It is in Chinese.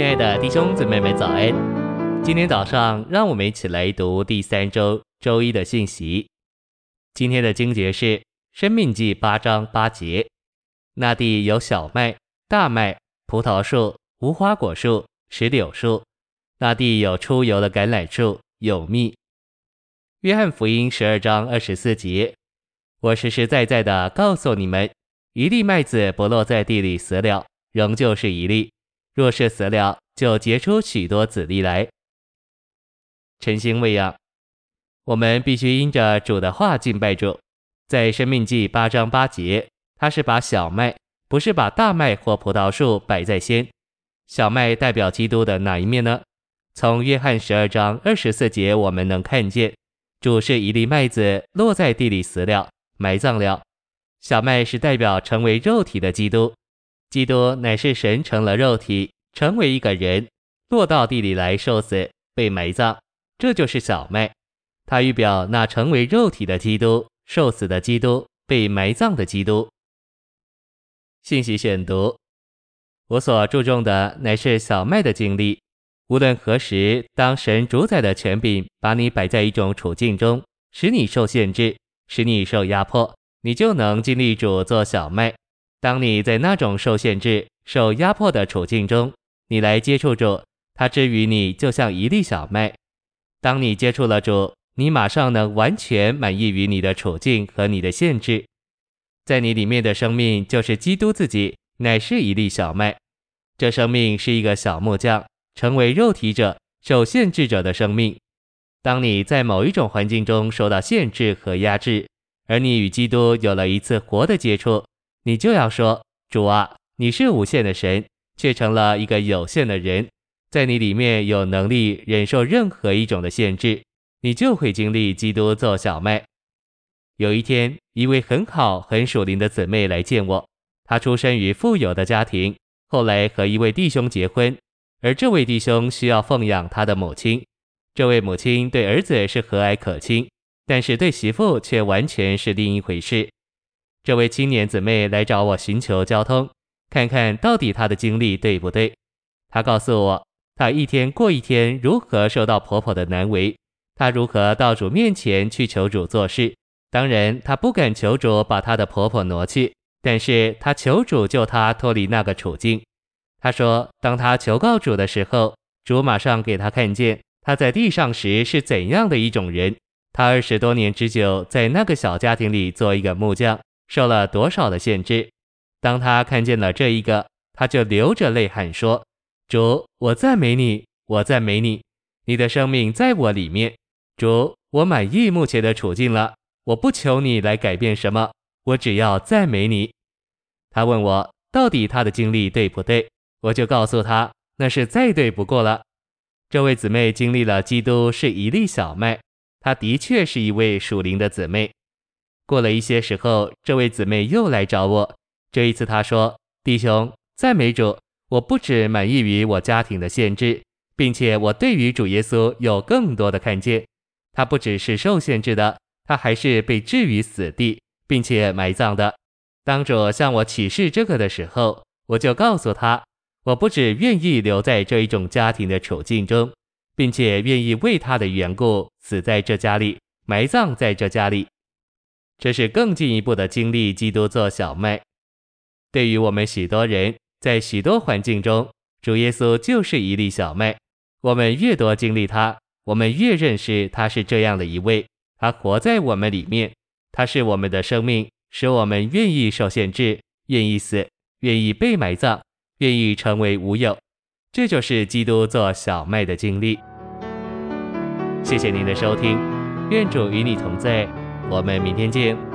亲爱的弟兄姊妹们，早安！今天早上，让我们一起来读第三周周一的信息。今天的经节是《生命记》八章八节：那地有小麦、大麦、葡萄树、无花果树、石榴树；那地有出油的橄榄树，有蜜。约翰福音十二章二十四节：我实实在在的告诉你们，一粒麦子不落在地里死了，仍旧是一粒。若是死了，就结出许多子粒来。晨星喂养，我们必须因着主的话敬拜主。在生命记八章八节，他是把小麦，不是把大麦或葡萄树摆在先。小麦代表基督的哪一面呢？从约翰十二章二十四节，我们能看见，主是一粒麦子落在地里死了，埋葬了。小麦是代表成为肉体的基督。基督乃是神成了肉体，成为一个人，落到地里来受死，被埋葬，这就是小麦。它预表那成为肉体的基督，受死的基督，被埋葬的基督。信息选读：我所注重的乃是小麦的经历。无论何时，当神主宰的权柄把你摆在一种处境中，使你受限制，使你受压迫，你就能经历主做小麦。当你在那种受限制、受压迫的处境中，你来接触主，他之于你就像一粒小麦。当你接触了主，你马上能完全满意于你的处境和你的限制。在你里面的生命就是基督自己，乃是一粒小麦。这生命是一个小木匠，成为肉体者、受限制者的生命。当你在某一种环境中受到限制和压制，而你与基督有了一次活的接触。你就要说，主啊，你是无限的神，却成了一个有限的人，在你里面有能力忍受任何一种的限制，你就会经历基督做小麦。有一天，一位很好、很属灵的姊妹来见我，她出身于富有的家庭，后来和一位弟兄结婚，而这位弟兄需要奉养他的母亲，这位母亲对儿子是和蔼可亲，但是对媳妇却完全是另一回事。这位青年姊妹来找我寻求交通，看看到底她的经历对不对。她告诉我，她一天过一天，如何受到婆婆的难为，她如何到主面前去求主做事。当然，她不敢求主把她的婆婆挪去，但是她求主救她脱离那个处境。她说，当她求告主的时候，主马上给她看见她在地上时是怎样的一种人。她二十多年之久在那个小家庭里做一个木匠。受了多少的限制？当他看见了这一个，他就流着泪喊说：“主，我赞美你，我赞美你，你的生命在我里面。主，我满意目前的处境了，我不求你来改变什么，我只要赞美你。”他问我到底他的经历对不对，我就告诉他那是再对不过了。这位姊妹经历了基督是一粒小麦，她的确是一位属灵的姊妹。过了一些时候，这位姊妹又来找我。这一次她说：“弟兄，赞美主，我不只满意于我家庭的限制，并且我对于主耶稣有更多的看见。他不只是受限制的，他还是被置于死地，并且埋葬的。当主向我启示这个的时候，我就告诉他，我不只愿意留在这一种家庭的处境中，并且愿意为他的缘故死在这家里，埋葬在这家里。”这是更进一步的经历基督做小麦。对于我们许多人，在许多环境中，主耶稣就是一粒小麦。我们越多经历他，我们越认识他是这样的一位。他活在我们里面，他是我们的生命，使我们愿意受限制，愿意死，愿意被埋葬，愿意成为无有。这就是基督做小麦的经历。谢谢您的收听，愿主与你同在。我们明天见。